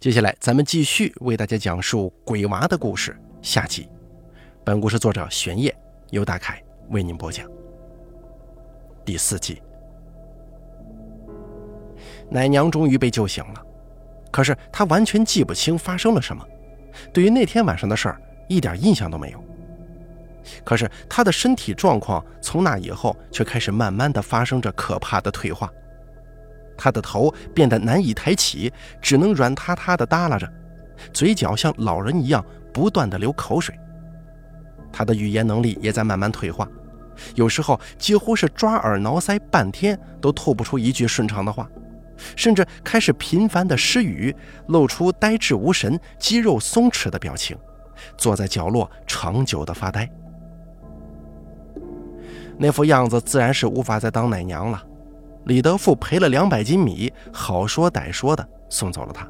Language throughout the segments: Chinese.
接下来，咱们继续为大家讲述鬼娃的故事。下集，本故事作者玄烨，由大凯为您播讲。第四集，奶娘终于被救醒了，可是她完全记不清发生了什么，对于那天晚上的事儿一点印象都没有。可是她的身体状况从那以后却开始慢慢的发生着可怕的退化。他的头变得难以抬起，只能软塌塌地耷拉着，嘴角像老人一样不断地流口水。他的语言能力也在慢慢退化，有时候几乎是抓耳挠腮，半天都吐不出一句顺畅的话，甚至开始频繁地失语，露出呆滞无神、肌肉松弛的表情，坐在角落长久地发呆。那副样子自然是无法再当奶娘了。李德富赔了两百斤米，好说歹说的送走了他。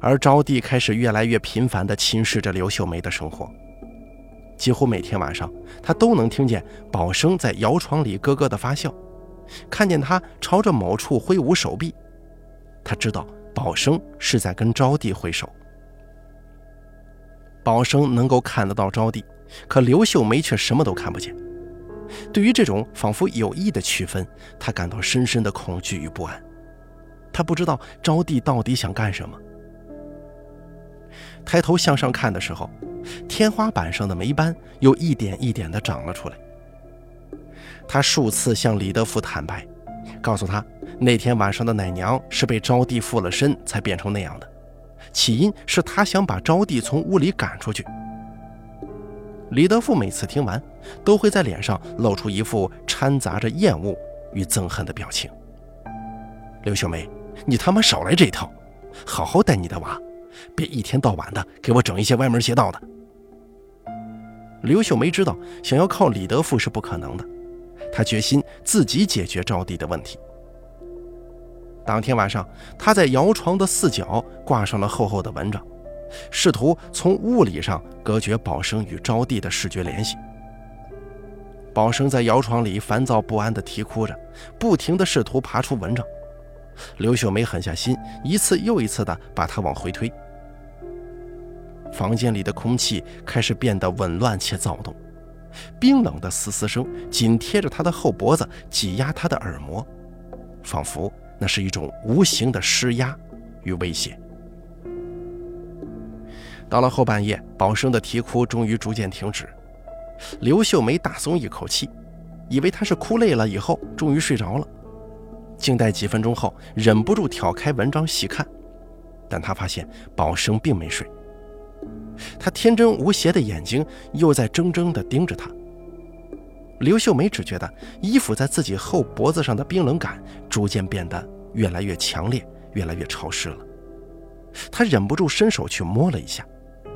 而招娣开始越来越频繁地侵蚀着刘秀梅的生活，几乎每天晚上，她都能听见宝生在摇床里咯咯的发笑，看见他朝着某处挥舞手臂，他知道宝生是在跟招娣挥手。宝生能够看得到招娣，可刘秀梅却什么都看不见。对于这种仿佛有意的区分，他感到深深的恐惧与不安。他不知道招娣到底想干什么。抬头向上看的时候，天花板上的霉斑又一点一点地长了出来。他数次向李德福坦白，告诉他那天晚上的奶娘是被招娣附了身才变成那样的，起因是他想把招娣从屋里赶出去。李德富每次听完，都会在脸上露出一副掺杂着厌恶与憎恨的表情。刘秀梅，你他妈少来这一套，好好带你的娃，别一天到晚的给我整一些歪门邪道的。刘秀梅知道，想要靠李德富是不可能的，她决心自己解决招娣的问题。当天晚上，她在摇床的四角挂上了厚厚的蚊帐。试图从物理上隔绝宝生与招娣的视觉联系。宝生在摇床里烦躁不安地啼哭着，不停地试图爬出蚊帐。刘秀梅狠下心，一次又一次地把他往回推。房间里的空气开始变得紊乱且躁动，冰冷的嘶嘶声紧贴着他的后脖子，挤压他的耳膜，仿佛那是一种无形的施压与威胁。到了后半夜，宝生的啼哭终于逐渐停止。刘秀梅大松一口气，以为他是哭累了以后终于睡着了。静待几分钟后，忍不住挑开文章细看，但他发现宝生并没睡。他天真无邪的眼睛又在怔怔地盯着他。刘秀梅只觉得衣服在自己后脖子上的冰冷感逐渐变得越来越强烈，越来越潮湿了。她忍不住伸手去摸了一下。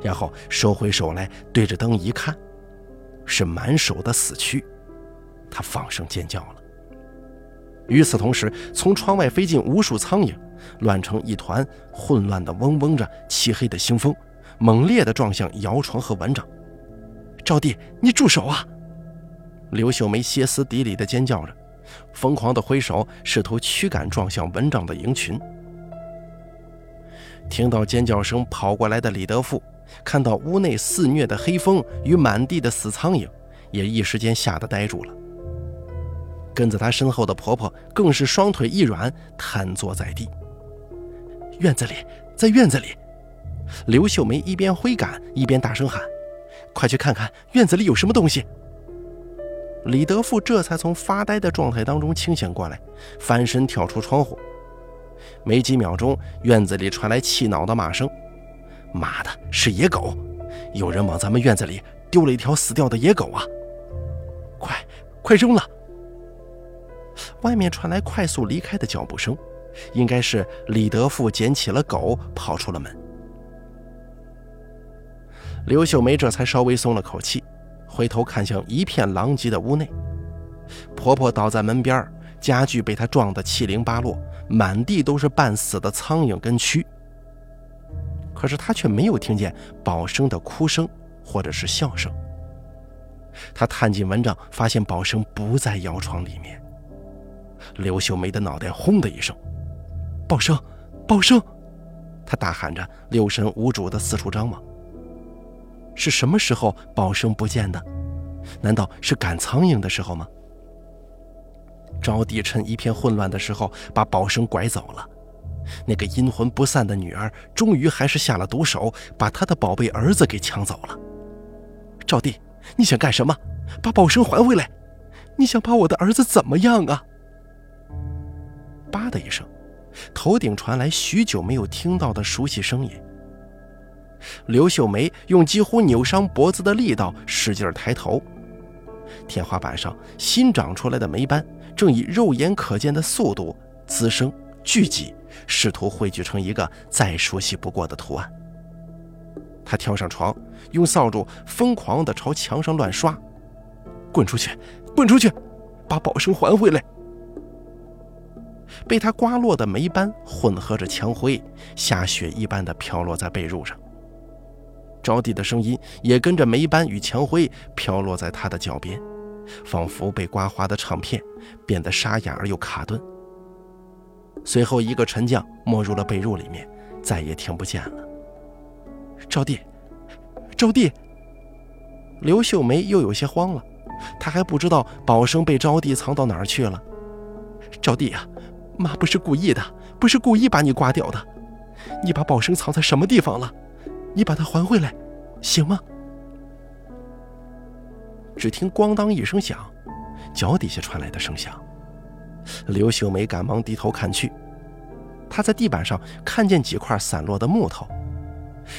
然后收回手来，对着灯一看，是满手的死蛆，他放声尖叫了。与此同时，从窗外飞进无数苍蝇，乱成一团，混乱的嗡嗡着，漆黑的腥风猛烈地撞向摇床和蚊帐。招娣，你住手啊！刘秀梅歇斯底里的尖叫着，疯狂地挥手，试图驱赶撞向蚊帐的蝇群。听到尖叫声跑过来的李德富。看到屋内肆虐的黑风与满地的死苍蝇，也一时间吓得呆住了。跟在他身后的婆婆更是双腿一软，瘫坐在地。院子里，在院子里，刘秀梅一边挥杆一边大声喊：“快去看看院子里有什么东西！”李德富这才从发呆的状态当中清醒过来，翻身跳出窗户。没几秒钟，院子里传来气恼的骂声。妈的，是野狗！有人往咱们院子里丢了一条死掉的野狗啊！快，快扔了！外面传来快速离开的脚步声，应该是李德富捡起了狗，跑出了门。刘秀梅这才稍微松了口气，回头看向一片狼藉的屋内，婆婆倒在门边，家具被她撞得七零八落，满地都是半死的苍蝇跟蛆。可是他却没有听见宝生的哭声或者是笑声。他探进蚊帐，发现宝生不在摇床里面。刘秀梅的脑袋轰的一声：“宝生，宝生！他大喊着，六神无主的四处张望。是什么时候宝生不见的？难道是赶苍蝇的时候吗？招娣趁一片混乱的时候把宝生拐走了。那个阴魂不散的女儿，终于还是下了毒手，把她的宝贝儿子给抢走了。赵弟，你想干什么？把宝生还回来！你想把我的儿子怎么样啊？叭的一声，头顶传来许久没有听到的熟悉声音。刘秀梅用几乎扭伤脖子的力道使劲抬头，天花板上新长出来的霉斑正以肉眼可见的速度滋生聚集，试图汇聚成一个再熟悉不过的图案。他跳上床，用扫帚疯狂地朝墙上乱刷：“滚出去，滚出去，把宝生还回来！”被他刮落的霉斑混合着墙灰，下雪一般的飘落在被褥上。招娣的声音也跟着霉斑与墙灰飘落在他的脚边，仿佛被刮花的唱片，变得沙哑而又卡顿。随后，一个沉降没入了被褥里面，再也听不见了。招娣，招娣。刘秀梅又有些慌了，她还不知道宝生被招娣藏到哪儿去了。招娣呀，妈不是故意的，不是故意把你刮掉的。你把宝生藏在什么地方了？你把他还回来，行吗？只听“咣当”一声响，脚底下传来的声响。刘秀梅赶忙低头看去，她在地板上看见几块散落的木头，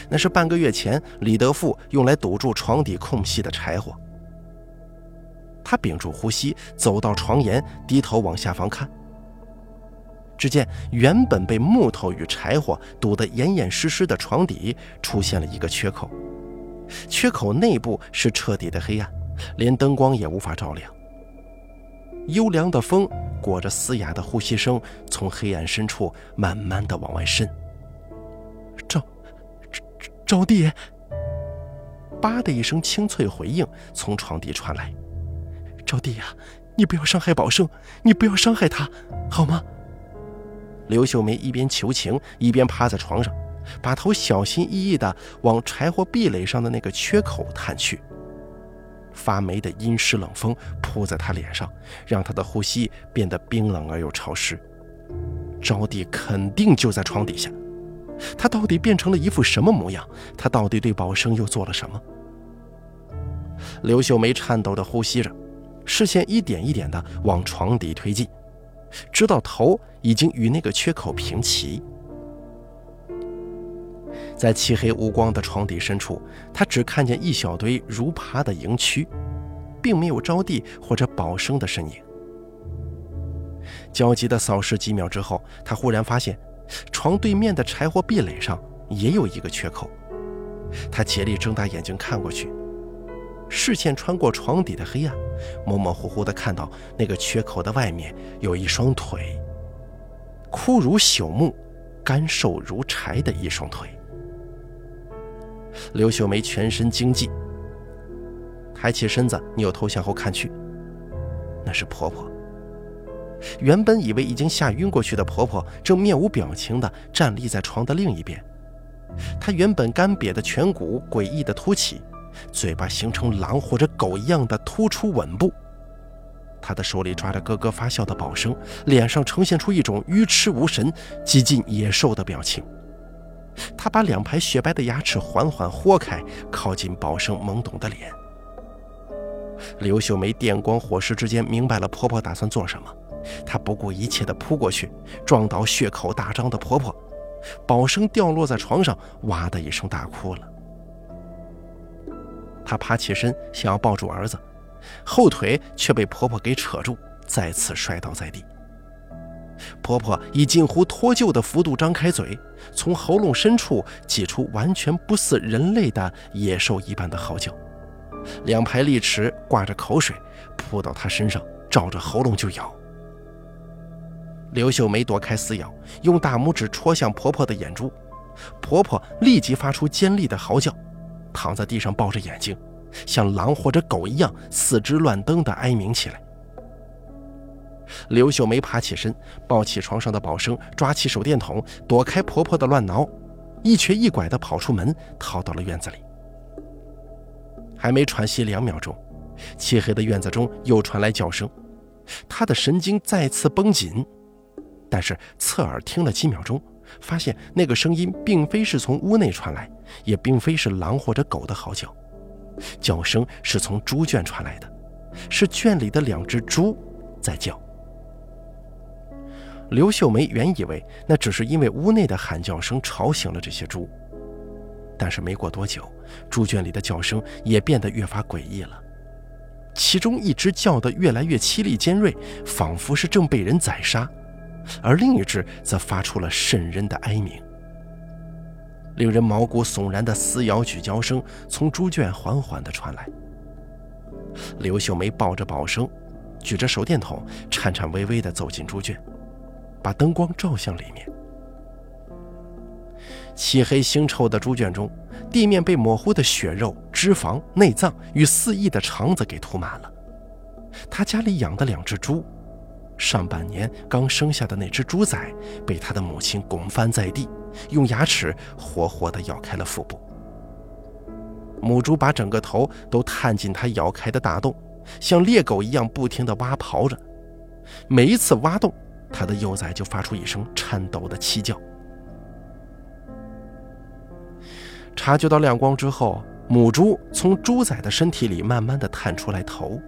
那是半个月前李德富用来堵住床底空隙的柴火。他屏住呼吸，走到床沿，低头往下方看。只见原本被木头与柴火堵得严严实实的床底出现了一个缺口，缺口内部是彻底的黑暗，连灯光也无法照亮。幽凉的风裹着嘶哑的呼吸声，从黑暗深处慢慢的往外渗。招，招，招娣！叭的一声清脆回应从床底传来。招娣呀，你不要伤害宝生，你不要伤害他，好吗？刘秀梅一边求情，一边趴在床上，把头小心翼翼地往柴火壁垒上的那个缺口探去。发霉的阴湿冷风扑在她脸上，让她的呼吸变得冰冷而又潮湿。招娣肯定就在床底下，她到底变成了一副什么模样？她到底对宝生又做了什么？刘秀梅颤抖地呼吸着，视线一点一点地往床底推进。直到头已经与那个缺口平齐，在漆黑无光的床底深处，他只看见一小堆如爬的蝇蛆，并没有招娣或者宝生的身影。焦急地扫视几秒之后，他忽然发现，床对面的柴火壁垒上也有一个缺口。他竭力睁大眼睛看过去。视线穿过床底的黑暗，模模糊糊地看到那个缺口的外面有一双腿，枯如朽木、干瘦如柴的一双腿。刘秀梅全身惊悸，抬起身子，扭头向后看去，那是婆婆。原本以为已经吓晕过去的婆婆，正面无表情地站立在床的另一边，她原本干瘪的颧骨诡异地凸起。嘴巴形成狼或者狗一样的突出吻部，她的手里抓着咯咯发笑的宝生，脸上呈现出一种愚痴无神、几近野兽的表情。他把两排雪白的牙齿缓缓豁开，靠近宝生懵懂的脸。刘秀梅电光火石之间明白了婆婆打算做什么，她不顾一切地扑过去，撞倒血口大张的婆婆，宝生掉落在床上，哇的一声大哭了。她爬起身，想要抱住儿子，后腿却被婆婆给扯住，再次摔倒在地。婆婆以近乎脱臼的幅度张开嘴，从喉咙深处挤出完全不似人类的野兽一般的嚎叫，两排利齿挂着口水扑到她身上，照着喉咙就咬。刘秀梅躲开撕咬，用大拇指戳向婆婆的眼珠，婆婆立即发出尖利的嚎叫。躺在地上，抱着眼睛，像狼或者狗一样四肢乱蹬的哀鸣起来。刘秀梅爬起身，抱起床上的宝生，抓起手电筒，躲开婆婆的乱挠，一瘸一拐地跑出门，逃到了院子里。还没喘息两秒钟，漆黑的院子中又传来叫声，她的神经再次绷紧，但是侧耳听了几秒钟，发现那个声音并非是从屋内传来，也并非是狼或者狗的嚎叫，叫声是从猪圈传来的，是圈里的两只猪在叫。刘秀梅原以为那只是因为屋内的喊叫声吵醒了这些猪，但是没过多久，猪圈里的叫声也变得越发诡异了。其中一只叫得越来越凄厉尖锐，仿佛是正被人宰杀，而另一只则发出了渗人的哀鸣。令人毛骨悚然的撕咬咀嚼声从猪圈缓缓地传来。刘秀梅抱着宝生，举着手电筒，颤颤巍巍地走进猪圈。把灯光照向里面，漆黑腥臭的猪圈中，地面被模糊的血肉、脂肪、内脏与肆意的肠子给涂满了。他家里养的两只猪，上半年刚生下的那只猪仔，被他的母亲拱翻在地，用牙齿活活地咬开了腹部。母猪把整个头都探进它咬开的大洞，像猎狗一样不停地挖刨着，每一次挖洞。他的幼崽就发出一声颤抖的凄叫。察觉到亮光之后，母猪从猪崽的身体里慢慢的探出来头，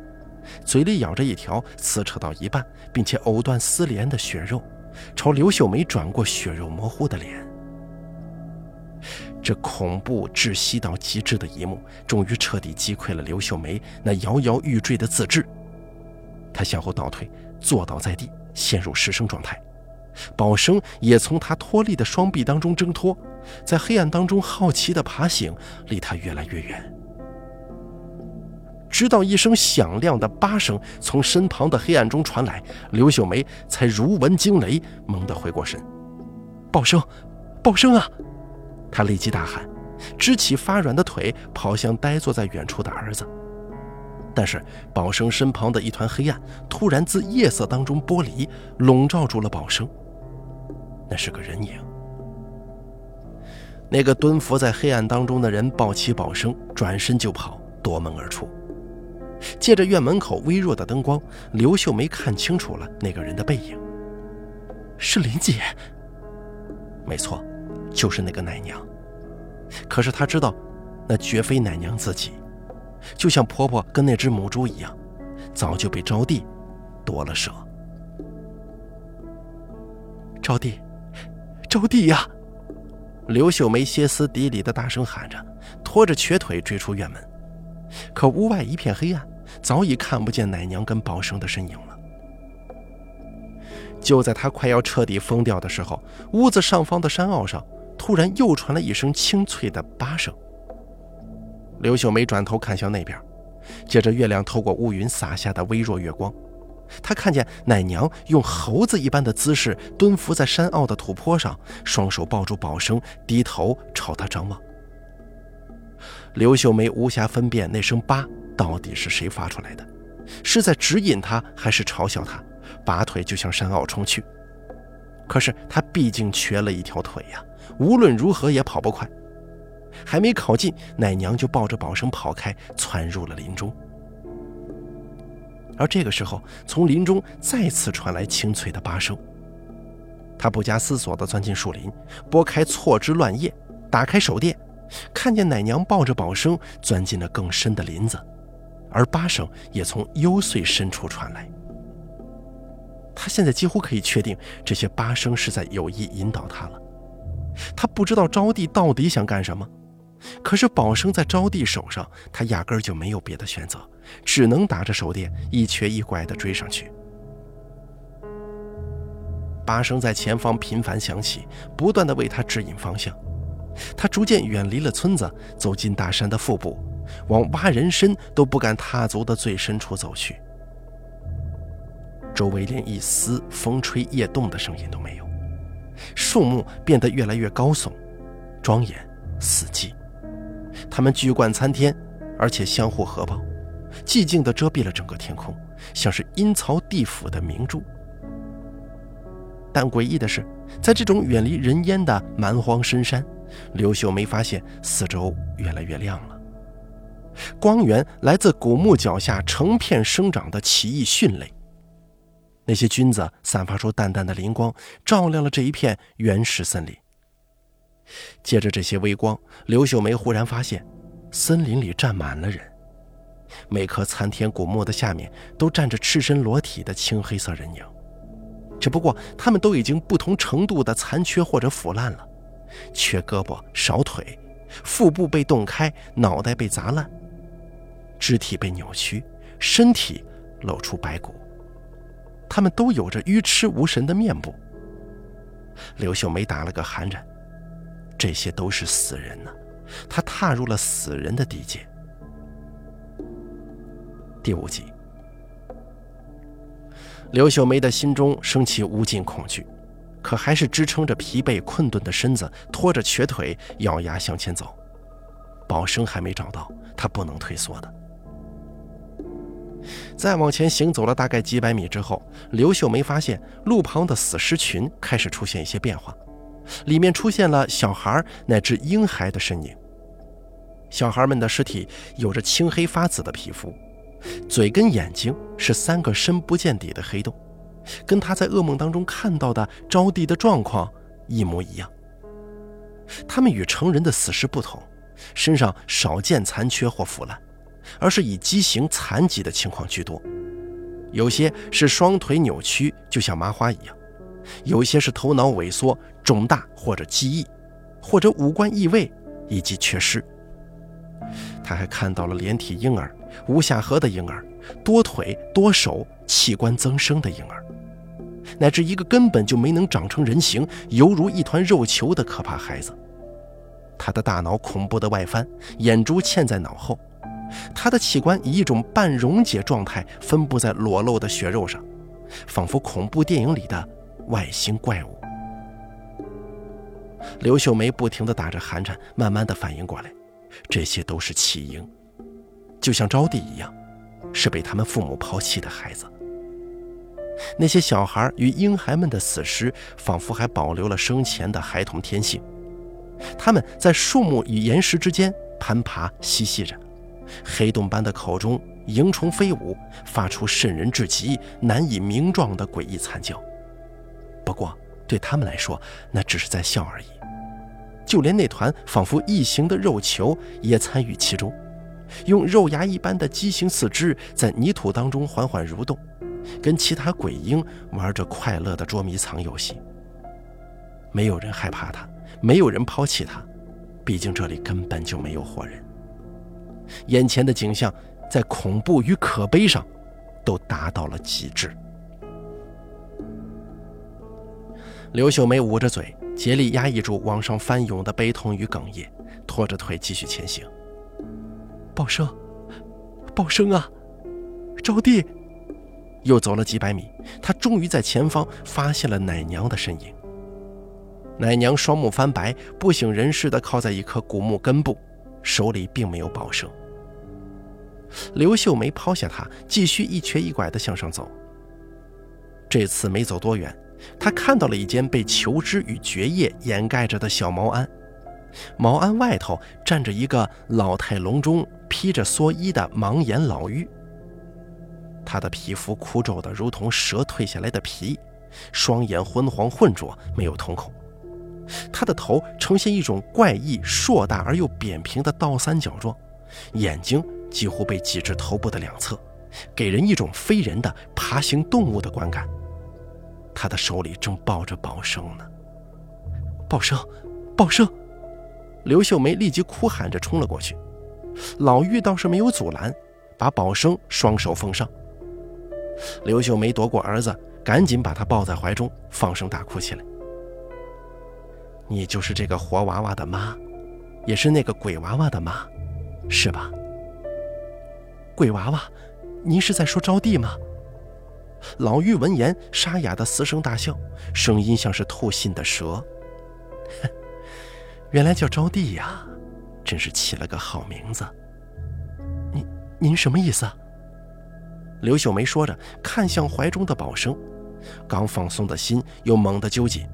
嘴里咬着一条撕扯到一半并且藕断丝连的血肉，朝刘秀梅转过血肉模糊的脸。这恐怖窒息到极致的一幕，终于彻底击溃了刘秀梅那摇摇欲坠的自制。她向后倒退，坐倒在地。陷入失声状态，宝生也从他脱力的双臂当中挣脱，在黑暗当中好奇地爬行，离他越来越远。直到一声响亮的八声从身旁的黑暗中传来，刘秀梅才如闻惊雷，猛地回过神。宝生，宝生啊！她立即大喊，支起发软的腿，跑向呆坐在远处的儿子。但是宝生身旁的一团黑暗突然自夜色当中剥离，笼罩住了宝生。那是个人影。那个蹲伏在黑暗当中的人抱起宝生，转身就跑，夺门而出。借着院门口微弱的灯光，刘秀梅看清楚了那个人的背影。是林姐。没错，就是那个奶娘。可是她知道，那绝非奶娘自己。就像婆婆跟那只母猪一样，早就被招娣夺了舍。招娣，招娣呀！刘秀梅歇斯底里的大声喊着，拖着瘸腿追出院门。可屋外一片黑暗，早已看不见奶娘跟宝生的身影了。就在她快要彻底疯掉的时候，屋子上方的山坳上突然又传来一声清脆的八声。刘秀梅转头看向那边，借着月亮透过乌云洒下的微弱月光，她看见奶娘用猴子一般的姿势蹲伏在山坳的土坡上，双手抱住宝生，低头朝他张望。刘秀梅无暇分辨那声“八”到底是谁发出来的，是在指引他，还是嘲笑他？拔腿就向山坳冲去。可是他毕竟瘸了一条腿呀，无论如何也跑不快。还没靠近，奶娘就抱着宝生跑开，窜入了林中。而这个时候，从林中再次传来清脆的八声。他不加思索地钻进树林，拨开错枝乱叶，打开手电，看见奶娘抱着宝生钻进了更深的林子，而八声也从幽邃深处传来。他现在几乎可以确定，这些八声是在有意引导他了。他不知道招娣到底想干什么。可是宝生在招娣手上，他压根就没有别的选择，只能打着手电，一瘸一拐地追上去。八声在前方频繁响起，不断地为他指引方向。他逐渐远离了村子，走进大山的腹部，往挖人参都不敢踏足的最深处走去。周围连一丝风吹叶动的声音都没有，树木变得越来越高耸、庄严、死寂。他们聚冠参天，而且相互合抱，寂静地遮蔽了整个天空，像是阴曹地府的明珠。但诡异的是，在这种远离人烟的蛮荒深山，刘秀梅发现四周越来越亮了。光源来自古墓脚下成片生长的奇异迅雷，那些菌子散发出淡淡的灵光，照亮了这一片原始森林。借着这些微光，刘秀梅忽然发现，森林里站满了人，每棵参天古木的下面都站着赤身裸体的青黑色人影。只不过他们都已经不同程度的残缺或者腐烂了，缺胳膊少腿，腹部被洞开，脑袋被砸烂，肢体被扭曲，身体露出白骨。他们都有着愚痴无神的面部。刘秀梅打了个寒颤，这些都是死人呢，他踏入了死人的地界。第五集。刘秀梅的心中升起无尽恐惧，可还是支撑着疲惫困顿的身子，拖着瘸腿，咬牙向前走。宝生还没找到，她不能退缩的。再往前行走了大概几百米之后，刘秀梅发现路旁的死尸群开始出现一些变化，里面出现了小孩乃至婴孩的身影。小孩们的尸体有着青黑发紫的皮肤。嘴跟眼睛是三个深不见底的黑洞，跟他在噩梦当中看到的招娣的状况一模一样。他们与成人的死尸不同，身上少见残缺或腐烂，而是以畸形残疾的情况居多。有些是双腿扭曲，就像麻花一样；有些是头脑萎缩、肿大或者记忆，或者五官异位以及缺失。他还看到了连体婴儿。无下颌的婴儿，多腿多手，器官增生的婴儿，乃至一个根本就没能长成人形，犹如一团肉球的可怕孩子。他的大脑恐怖的外翻，眼珠嵌在脑后，他的器官以一种半溶解状态分布在裸露的血肉上，仿佛恐怖电影里的外星怪物。刘秀梅不停地打着寒颤，慢慢地反应过来，这些都是弃婴。就像招娣一样，是被他们父母抛弃的孩子。那些小孩与婴孩们的死尸，仿佛还保留了生前的孩童天性。他们在树木与岩石之间攀爬嬉戏着，黑洞般的口中蝇虫飞舞，发出渗人至极、难以名状的诡异惨叫。不过，对他们来说，那只是在笑而已。就连那团仿佛异形的肉球也参与其中。用肉芽一般的畸形四肢在泥土当中缓缓蠕动，跟其他鬼婴玩着快乐的捉迷藏游戏。没有人害怕他，没有人抛弃他，毕竟这里根本就没有活人。眼前的景象，在恐怖与可悲上，都达到了极致。刘秀梅捂着嘴，竭力压抑住往上翻涌的悲痛与哽咽，拖着腿继续前行。宝生，宝生啊！招娣又走了几百米，他终于在前方发现了奶娘的身影。奶娘双目翻白，不省人事地靠在一棵古木根部，手里并没有宝生。刘秀梅抛下他，继续一瘸一拐地向上走。这次没走多远，他看到了一间被求知与蕨叶掩盖着的小茅庵。茅庵外头站着一个老态龙钟、披着蓑衣的盲眼老妪。他的皮肤枯皱的如同蛇蜕下来的皮，双眼昏黄浑浊，没有瞳孔。他的头呈现一种怪异、硕大而又扁平的倒三角状，眼睛几乎被挤至头部的两侧，给人一种非人的爬行动物的观感。他的手里正抱着宝生呢。宝生，宝生！刘秀梅立即哭喊着冲了过去，老妪倒是没有阻拦，把宝生双手奉上。刘秀梅夺过儿子，赶紧把他抱在怀中，放声大哭起来。你就是这个活娃娃的妈，也是那个鬼娃娃的妈，是吧？鬼娃娃，您是在说招娣吗？老妪闻言，沙哑的嘶声大笑，声音像是吐信的蛇。原来叫招娣呀，真是起了个好名字。您您什么意思？刘秀梅说着，看向怀中的宝生，刚放松的心又猛地揪紧。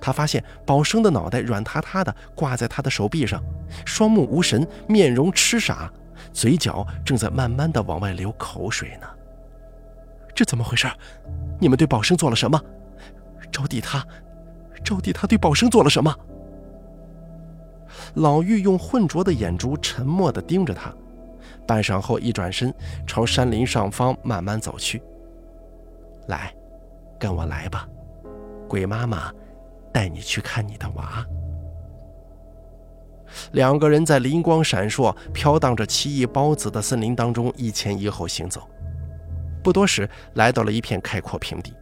他发现宝生的脑袋软塌塌的挂在他的手臂上，双目无神，面容痴傻，嘴角正在慢慢的往外流口水呢。这怎么回事？你们对宝生做了什么？招娣他，招娣他对宝生做了什么？老妪用浑浊的眼珠沉默地盯着他，半晌后一转身，朝山林上方慢慢走去。来，跟我来吧，鬼妈妈。带你去看你的娃。两个人在灵光闪烁、飘荡着奇异孢子的森林当中一前一后行走，不多时来到了一片开阔平地。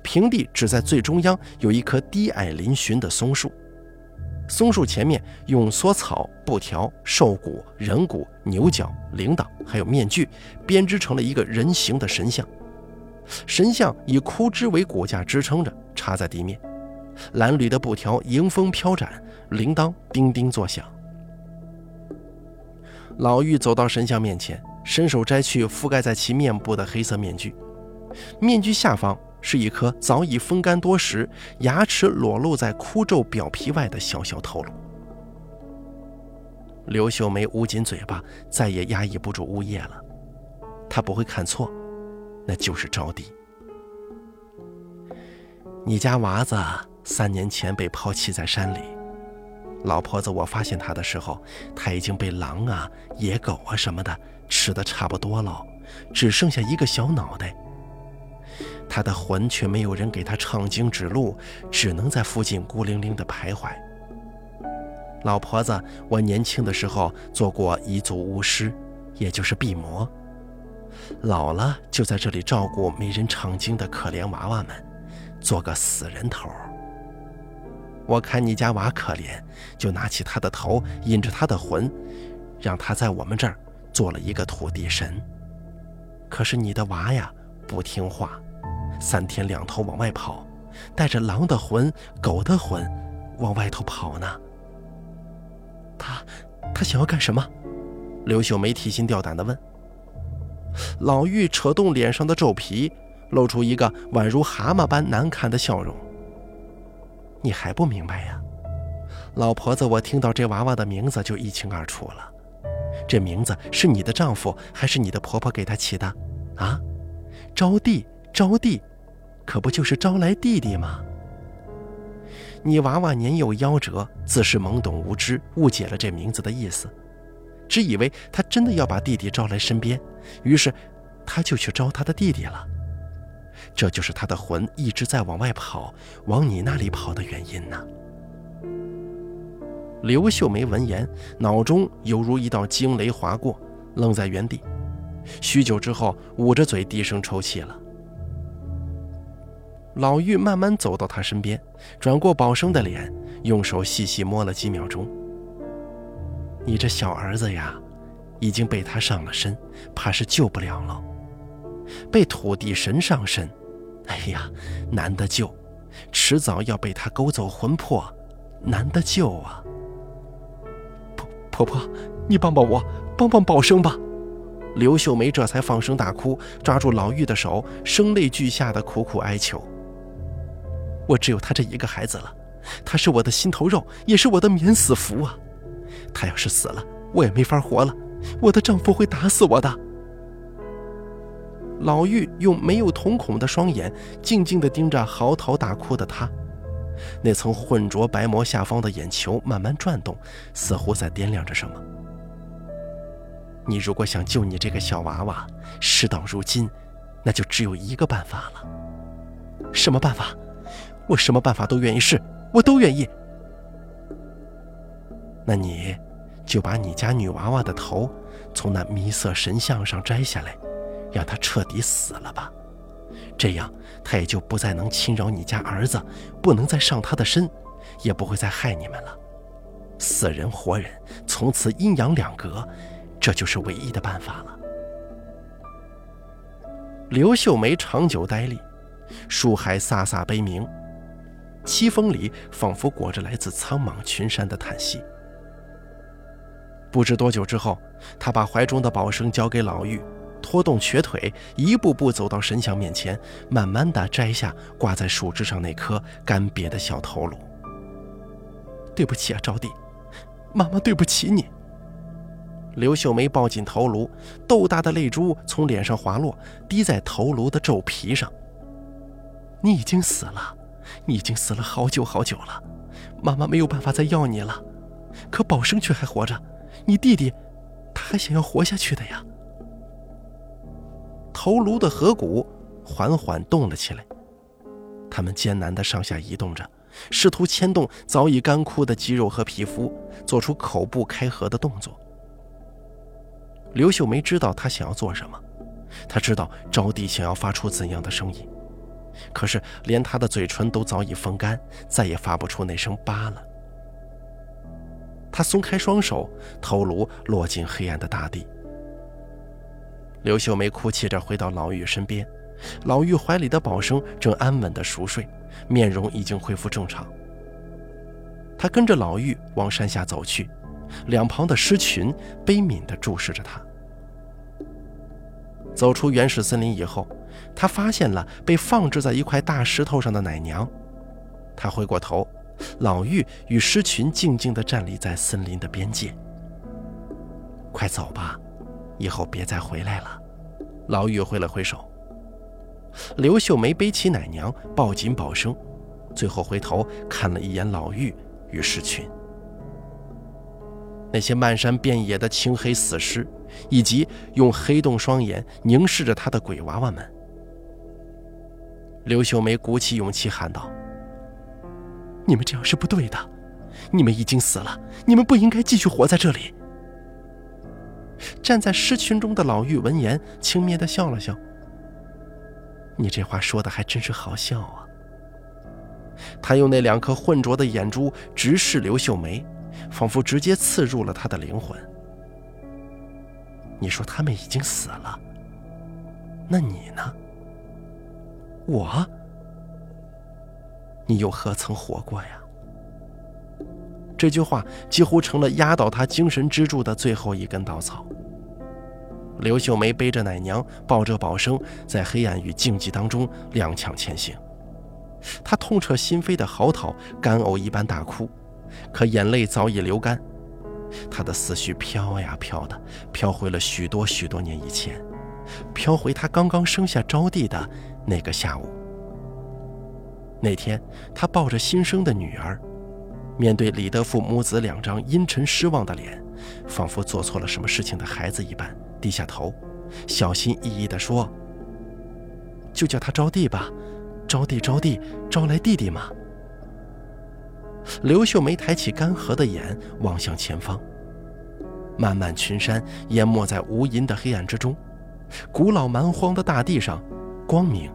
平地只在最中央有一棵低矮嶙峋的松树，松树前面用梭草、布条、兽骨、人骨、牛角、铃铛还有面具编织成了一个人形的神像，神像以枯枝为骨架支撑着，插在地面。蓝缕的布条迎风飘展，铃铛叮叮作响。老妪走到神像面前，伸手摘去覆盖在其面部的黑色面具，面具下方是一颗早已风干多时、牙齿裸露在枯皱表皮外的小小头颅。刘秀梅捂紧嘴巴，再也压抑不住呜咽了。她不会看错，那就是招娣。你家娃子。三年前被抛弃在山里，老婆子，我发现他的时候，他已经被狼啊、野狗啊什么的吃的差不多了，只剩下一个小脑袋。他的魂却没有人给他唱经指路，只能在附近孤零零的徘徊。老婆子，我年轻的时候做过彝族巫师，也就是毕魔，老了就在这里照顾没人唱经的可怜娃娃们，做个死人头。我看你家娃可怜，就拿起他的头，引着他的魂，让他在我们这儿做了一个土地神。可是你的娃呀，不听话，三天两头往外跑，带着狼的魂、狗的魂往外头跑呢。他，他想要干什么？刘秀梅提心吊胆地问。老妪扯动脸上的皱皮，露出一个宛如蛤蟆般难看的笑容。你还不明白呀，老婆子，我听到这娃娃的名字就一清二楚了。这名字是你的丈夫还是你的婆婆给他起的？啊，招娣，招娣，可不就是招来弟弟吗？你娃娃年幼夭折，自是懵懂无知，误解了这名字的意思，只以为他真的要把弟弟招来身边，于是他就去招他的弟弟了。这就是他的魂一直在往外跑，往你那里跑的原因呢。刘秀梅闻言，脑中犹如一道惊雷划过，愣在原地。许久之后，捂着嘴低声抽泣了。老妪慢慢走到他身边，转过宝生的脸，用手细细摸了几秒钟。你这小儿子呀，已经被他上了身，怕是救不了了。被土地神上身。哎呀，难得救，迟早要被他勾走魂魄，难得救啊！婆婆，你帮帮我，帮帮宝生吧！刘秀梅这才放声大哭，抓住老妪的手，声泪俱下的苦苦哀求：“我只有他这一个孩子了，他是我的心头肉，也是我的免死符啊！他要是死了，我也没法活了，我的丈夫会打死我的。”老妪用没有瞳孔的双眼静静地盯着嚎啕大哭的他，那层混浊白膜下方的眼球慢慢转动，似乎在掂量着什么。你如果想救你这个小娃娃，事到如今，那就只有一个办法了。什么办法？我什么办法都愿意试，我都愿意。那你，就把你家女娃娃的头从那迷色神像上摘下来。让她彻底死了吧，这样他也就不再能侵扰你家儿子，不能再上他的身，也不会再害你们了。死人活人，从此阴阳两隔，这就是唯一的办法了。刘秀梅长久呆立，树海飒飒悲鸣，凄风里仿佛裹着来自苍茫群山的叹息。不知多久之后，他把怀中的宝生交给老妪。拖动瘸腿，一步步走到神像面前，慢慢的摘下挂在树枝上那颗干瘪的小头颅。对不起啊，招娣，妈妈对不起你。刘秀梅抱紧头颅，豆大的泪珠从脸上滑落，滴在头颅的皱皮上。你已经死了，你已经死了好久好久了，妈妈没有办法再要你了。可宝生却还活着，你弟弟，他还想要活下去的呀。头颅的颌骨缓缓动了起来，他们艰难地上下移动着，试图牵动早已干枯的肌肉和皮肤，做出口部开合的动作。刘秀梅知道他想要做什么，她知道招娣想要发出怎样的声音，可是连她的嘴唇都早已风干，再也发不出那声“吧”了。她松开双手，头颅落进黑暗的大地。刘秀梅哭泣着回到老妪身边，老妪怀里的宝生正安稳地熟睡，面容已经恢复正常。她跟着老妪往山下走去。两旁的狮群悲悯地注视着他。走出原始森林以后，他发现了被放置在一块大石头上的奶娘。他回过头，老妪与狮群静静地站立在森林的边界。快走吧，以后别再回来了。老妪挥了挥手。刘秀梅背起奶娘，抱紧宝生，最后回头看了一眼老妪与狮群。那些漫山遍野的青黑死尸，以及用黑洞双眼凝视着他的鬼娃娃们，刘秀梅鼓起勇气喊道：“你们这样是不对的，你们已经死了，你们不应该继续活在这里。”站在尸群中的老妪闻言，轻蔑地笑了笑：“你这话说的还真是好笑啊。”他用那两颗浑浊的眼珠直视刘秀梅。仿佛直接刺入了他的灵魂。你说他们已经死了，那你呢？我？你又何曾活过呀？这句话几乎成了压倒他精神支柱的最后一根稻草。刘秀梅背着奶娘，抱着宝生，在黑暗与静寂当中踉跄前行。她痛彻心扉的嚎啕，干呕一般大哭。可眼泪早已流干，他的思绪飘呀飘的，飘回了许多许多年以前，飘回他刚刚生下招娣的那个下午。那天，他抱着新生的女儿，面对李德富母子两张阴沉失望的脸，仿佛做错了什么事情的孩子一般，低下头，小心翼翼地说：“就叫他招娣吧，招娣，招娣，招来弟弟嘛。”刘秀梅抬起干涸的眼，望向前方。漫漫群山淹没在无垠的黑暗之中，古老蛮荒的大地上，光明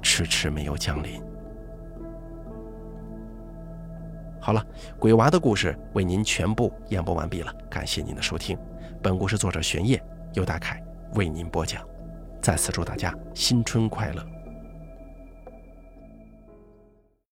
迟迟没有降临。好了，鬼娃的故事为您全部演播完毕了，感谢您的收听。本故事作者玄烨，由大凯为您播讲。再次祝大家新春快乐！